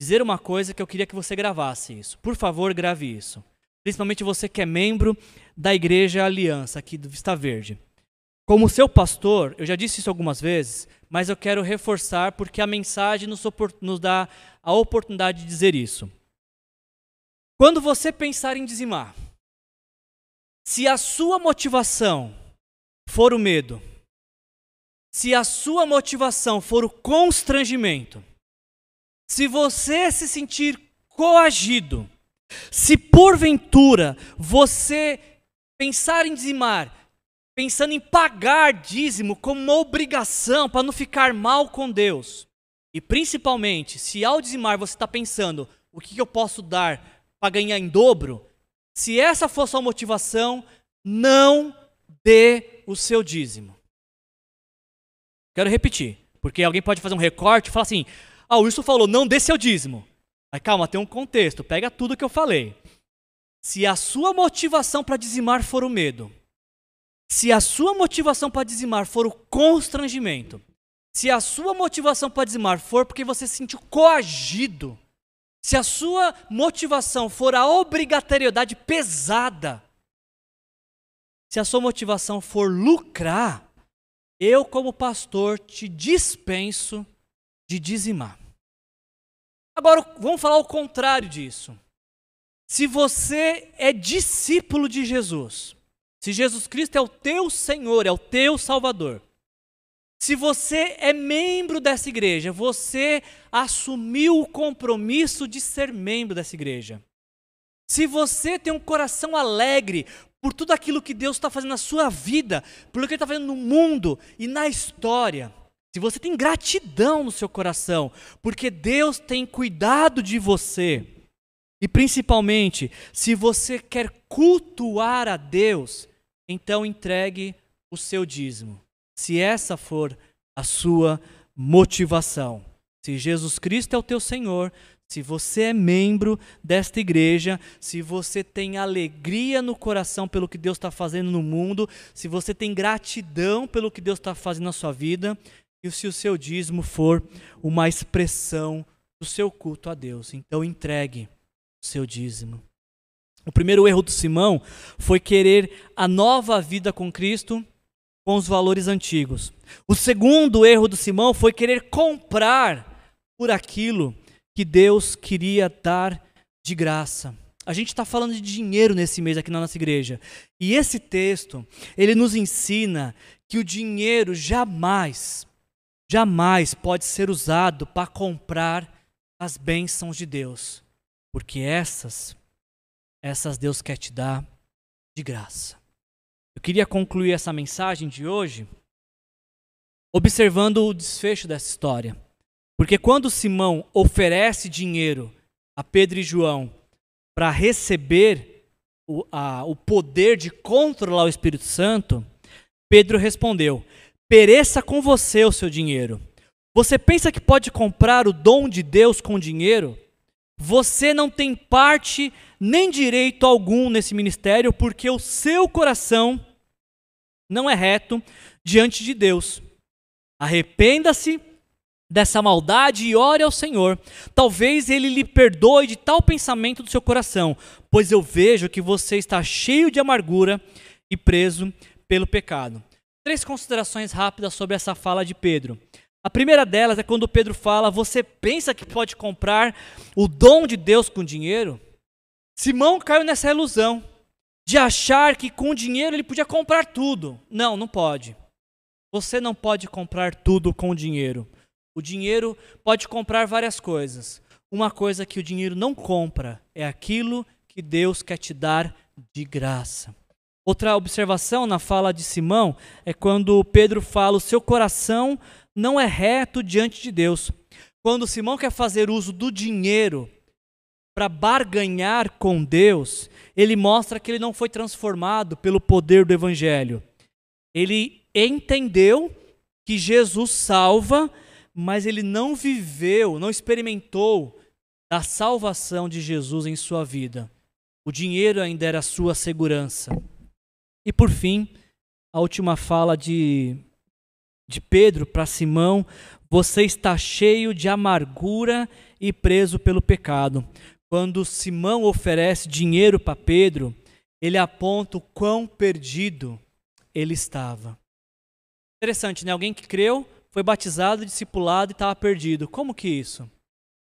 dizer uma coisa que eu queria que você gravasse isso. Por favor, grave isso. Principalmente você que é membro da Igreja Aliança aqui do Vista Verde. Como seu pastor, eu já disse isso algumas vezes, mas eu quero reforçar porque a mensagem nos, nos dá a oportunidade de dizer isso. Quando você pensar em dizimar, se a sua motivação for o medo, se a sua motivação for o constrangimento, se você se sentir coagido, se porventura você pensar em dizimar pensando em pagar dízimo como uma obrigação para não ficar mal com Deus. E principalmente, se ao dizimar você está pensando o que eu posso dar para ganhar em dobro, se essa for sua motivação, não dê o seu dízimo. Quero repetir, porque alguém pode fazer um recorte e falar assim: ah, o Wilson falou, não dê seu dízimo. Mas calma, tem um contexto, pega tudo que eu falei. Se a sua motivação para dizimar for o medo, se a sua motivação para dizimar for o constrangimento, se a sua motivação para dizimar for porque você se sentiu coagido, se a sua motivação for a obrigatoriedade pesada, se a sua motivação for lucrar, eu, como pastor, te dispenso de dizimar. Agora, vamos falar o contrário disso. Se você é discípulo de Jesus, se Jesus Cristo é o teu Senhor, é o teu Salvador, se você é membro dessa igreja, você assumiu o compromisso de ser membro dessa igreja. Se você tem um coração alegre por tudo aquilo que Deus está fazendo na sua vida, por o que Ele está fazendo no mundo e na história, se você tem gratidão no seu coração, porque Deus tem cuidado de você, e principalmente, se você quer cultuar a Deus, então entregue o seu dízimo. Se essa for a sua motivação. Se Jesus Cristo é o teu Senhor, se você é membro desta igreja, se você tem alegria no coração pelo que Deus está fazendo no mundo, se você tem gratidão pelo que Deus está fazendo na sua vida, e se o seu dízimo for uma expressão do seu culto a Deus, então entregue o seu dízimo. O primeiro erro do Simão foi querer a nova vida com Cristo com os valores antigos. O segundo erro do Simão foi querer comprar por aquilo que Deus queria dar de graça. A gente está falando de dinheiro nesse mês aqui na nossa igreja. E esse texto, ele nos ensina que o dinheiro jamais, jamais pode ser usado para comprar as bênçãos de Deus. Porque essas essas Deus quer te dar de graça. Eu queria concluir essa mensagem de hoje observando o desfecho dessa história. Porque quando Simão oferece dinheiro a Pedro e João para receber o, a, o poder de controlar o Espírito Santo, Pedro respondeu: Pereça com você o seu dinheiro. Você pensa que pode comprar o dom de Deus com dinheiro? Você não tem parte nem direito algum nesse ministério, porque o seu coração não é reto diante de Deus. Arrependa-se dessa maldade e ore ao Senhor. Talvez ele lhe perdoe de tal pensamento do seu coração, pois eu vejo que você está cheio de amargura e preso pelo pecado. Três considerações rápidas sobre essa fala de Pedro. A primeira delas é quando Pedro fala: Você pensa que pode comprar o dom de Deus com dinheiro? Simão caiu nessa ilusão de achar que com dinheiro ele podia comprar tudo. Não, não pode. Você não pode comprar tudo com dinheiro. O dinheiro pode comprar várias coisas. Uma coisa que o dinheiro não compra é aquilo que Deus quer te dar de graça. Outra observação na fala de Simão é quando Pedro fala: o seu coração não é reto diante de Deus. Quando Simão quer fazer uso do dinheiro para barganhar com Deus, ele mostra que ele não foi transformado pelo poder do Evangelho. Ele entendeu que Jesus salva, mas ele não viveu, não experimentou a salvação de Jesus em sua vida. O dinheiro ainda era sua segurança. E por fim, a última fala de, de Pedro para Simão: Você está cheio de amargura e preso pelo pecado. Quando Simão oferece dinheiro para Pedro, ele aponta o quão perdido ele estava. Interessante, né? Alguém que creu, foi batizado, discipulado e estava perdido. Como que isso?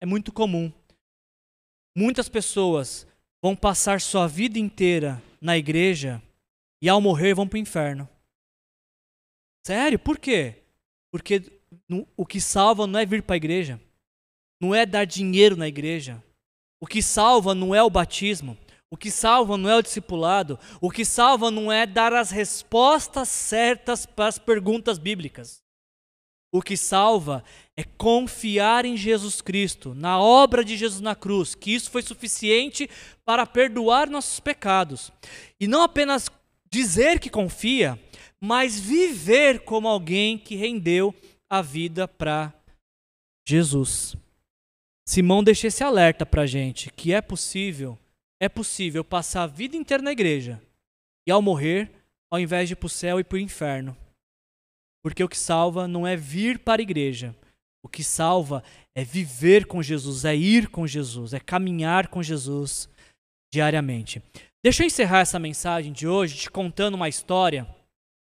É muito comum. Muitas pessoas vão passar sua vida inteira na igreja e ao morrer vão para o inferno. Sério? Por quê? Porque o que salva não é vir para a igreja, não é dar dinheiro na igreja, o que salva não é o batismo. O que salva não é o discipulado. O que salva não é dar as respostas certas para as perguntas bíblicas. O que salva é confiar em Jesus Cristo, na obra de Jesus na cruz, que isso foi suficiente para perdoar nossos pecados. E não apenas dizer que confia, mas viver como alguém que rendeu a vida para Jesus. Simão deixa esse alerta para a gente que é possível, é possível passar a vida inteira na igreja e ao morrer, ao invés de ir para o céu e para o inferno. Porque o que salva não é vir para a igreja, o que salva é viver com Jesus, é ir com Jesus, é caminhar com Jesus diariamente. Deixa eu encerrar essa mensagem de hoje te contando uma história,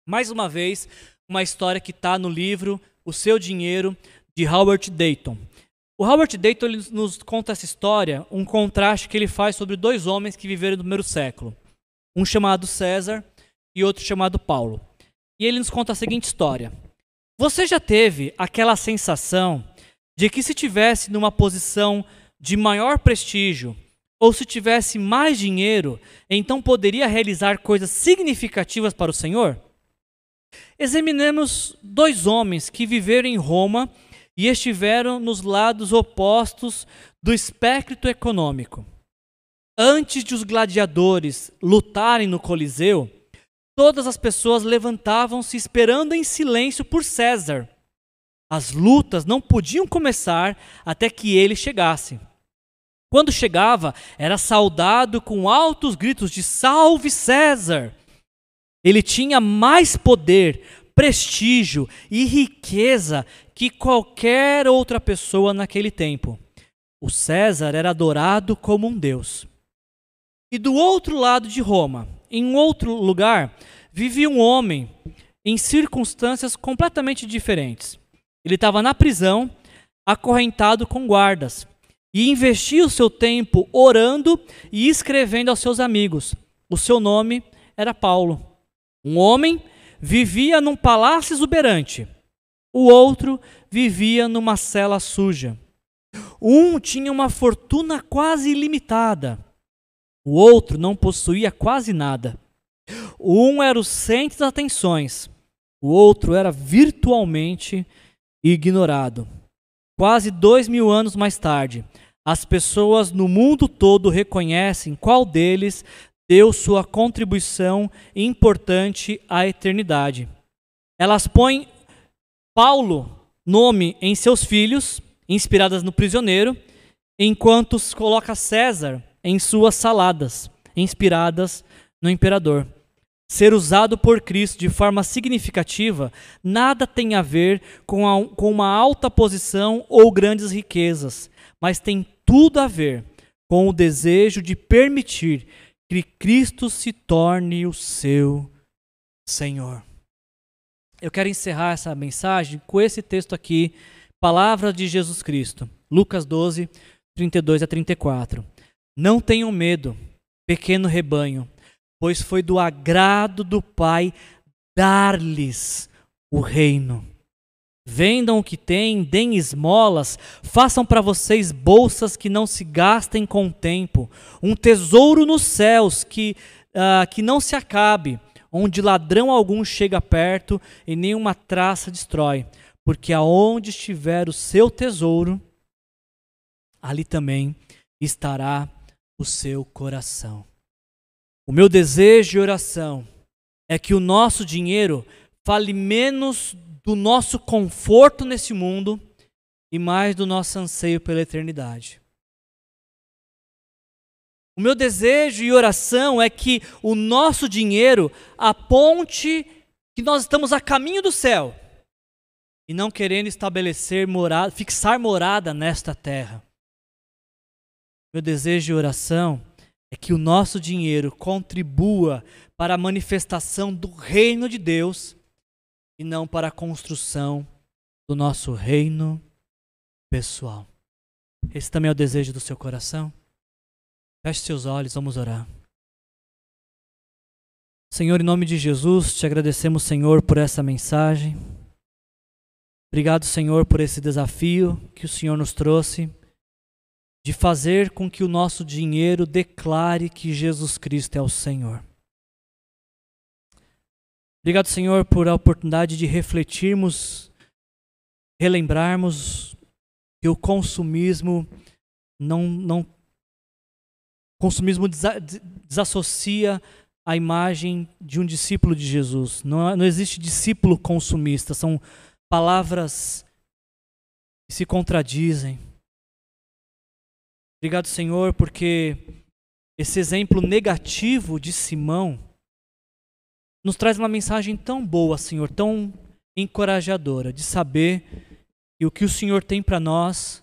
mais uma vez, uma história que está no livro O Seu Dinheiro, de Howard Dayton. O Robert Dayton nos conta essa história, um contraste que ele faz sobre dois homens que viveram no primeiro século. Um chamado César e outro chamado Paulo. E ele nos conta a seguinte história. Você já teve aquela sensação de que se tivesse numa posição de maior prestígio, ou se tivesse mais dinheiro, então poderia realizar coisas significativas para o Senhor? Examinemos dois homens que viveram em Roma e estiveram nos lados opostos do espectro econômico. Antes de os gladiadores lutarem no Coliseu, todas as pessoas levantavam-se esperando em silêncio por César. As lutas não podiam começar até que ele chegasse. Quando chegava, era saudado com altos gritos de Salve César! Ele tinha mais poder, prestígio e riqueza que qualquer outra pessoa naquele tempo. O César era adorado como um deus. E do outro lado de Roma, em outro lugar, vivia um homem em circunstâncias completamente diferentes. Ele estava na prisão, acorrentado com guardas, e investia o seu tempo orando e escrevendo aos seus amigos. O seu nome era Paulo, um homem vivia num palácio exuberante, o outro vivia numa cela suja. Um tinha uma fortuna quase ilimitada, o outro não possuía quase nada. Um era o centro das atenções, o outro era virtualmente ignorado. quase dois mil anos mais tarde, as pessoas no mundo todo reconhecem qual deles deu sua contribuição importante à eternidade. Elas põem Paulo nome em seus filhos, inspiradas no prisioneiro, enquanto coloca César em suas saladas, inspiradas no imperador. Ser usado por Cristo de forma significativa nada tem a ver com, a, com uma alta posição ou grandes riquezas, mas tem tudo a ver com o desejo de permitir que Cristo se torne o seu Senhor. Eu quero encerrar essa mensagem com esse texto aqui, palavra de Jesus Cristo, Lucas 12, 32 a 34. Não tenham medo, pequeno rebanho, pois foi do agrado do Pai dar-lhes o reino. Vendam o que têm, deem esmolas, façam para vocês bolsas que não se gastem com o tempo, um tesouro nos céus que, uh, que não se acabe, onde ladrão algum chega perto e nenhuma traça destrói. Porque aonde estiver o seu tesouro, ali também estará o seu coração. O meu desejo e oração é que o nosso dinheiro fale menos do nosso conforto nesse mundo e mais do nosso anseio pela eternidade. O meu desejo e oração é que o nosso dinheiro aponte que nós estamos a caminho do céu e não querendo estabelecer morada, fixar morada nesta terra. Meu desejo e oração é que o nosso dinheiro contribua para a manifestação do reino de Deus e não para a construção do nosso reino pessoal. Esse também é o desejo do seu coração? Feche seus olhos, vamos orar. Senhor, em nome de Jesus, te agradecemos, Senhor, por essa mensagem. Obrigado, Senhor, por esse desafio que o Senhor nos trouxe de fazer com que o nosso dinheiro declare que Jesus Cristo é o Senhor. Obrigado, Senhor, por a oportunidade de refletirmos, relembrarmos que o consumismo não, não consumismo desassocia a imagem de um discípulo de Jesus. Não, não existe discípulo consumista, são palavras que se contradizem. Obrigado, Senhor, porque esse exemplo negativo de Simão nos traz uma mensagem tão boa, Senhor, tão encorajadora, de saber que o que o Senhor tem para nós,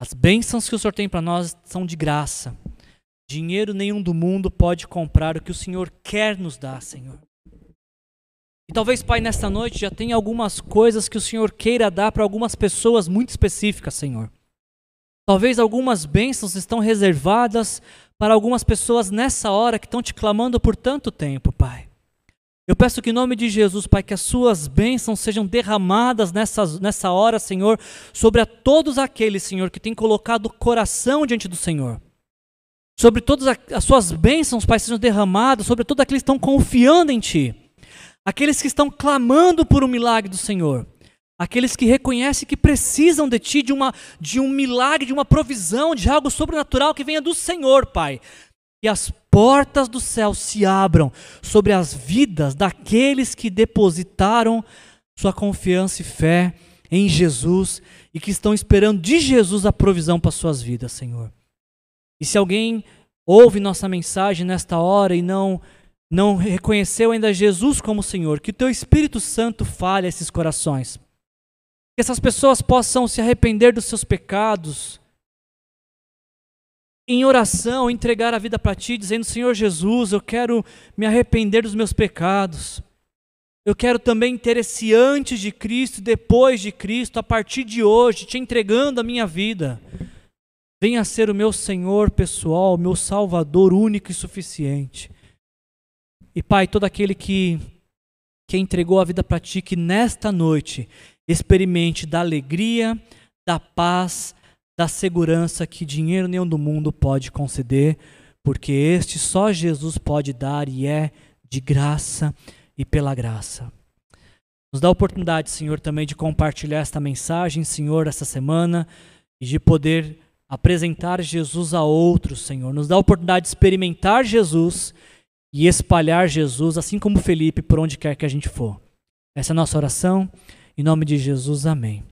as bênçãos que o Senhor tem para nós são de graça. Dinheiro nenhum do mundo pode comprar o que o Senhor quer nos dar, Senhor. E talvez, Pai, nesta noite já tenha algumas coisas que o Senhor queira dar para algumas pessoas muito específicas, Senhor. Talvez algumas bênçãos estão reservadas para algumas pessoas nessa hora que estão te clamando por tanto tempo, Pai. Eu peço que em nome de Jesus, Pai, que as suas bênçãos sejam derramadas nessa, nessa hora, Senhor, sobre a todos aqueles, Senhor, que têm colocado o coração diante do Senhor. Sobre todas as suas bênçãos, Pai, sejam derramadas, sobre todos aqueles que estão confiando em Ti, aqueles que estão clamando por um milagre do Senhor, aqueles que reconhecem que precisam de Ti, de, uma, de um milagre, de uma provisão, de algo sobrenatural que venha do Senhor, Pai. E as portas do céu se abram sobre as vidas daqueles que depositaram sua confiança e fé em Jesus e que estão esperando de Jesus a provisão para suas vidas, Senhor. E se alguém ouve nossa mensagem nesta hora e não não reconheceu ainda Jesus como Senhor, que o teu Espírito Santo fale esses corações. Que essas pessoas possam se arrepender dos seus pecados, em oração, entregar a vida para ti, dizendo: Senhor Jesus, eu quero me arrepender dos meus pecados. Eu quero também ter esse antes de Cristo depois de Cristo, a partir de hoje, te entregando a minha vida. Venha ser o meu Senhor pessoal, meu Salvador único e suficiente. E Pai, todo aquele que, que entregou a vida para Ti, que nesta noite experimente da alegria, da paz, da segurança que dinheiro nenhum do mundo pode conceder, porque este só Jesus pode dar e é de graça e pela graça. Nos dá a oportunidade, Senhor, também de compartilhar esta mensagem, Senhor, essa semana e de poder apresentar Jesus a outros, Senhor. Nos dá a oportunidade de experimentar Jesus e espalhar Jesus, assim como Felipe, por onde quer que a gente for. Essa é a nossa oração. Em nome de Jesus, amém.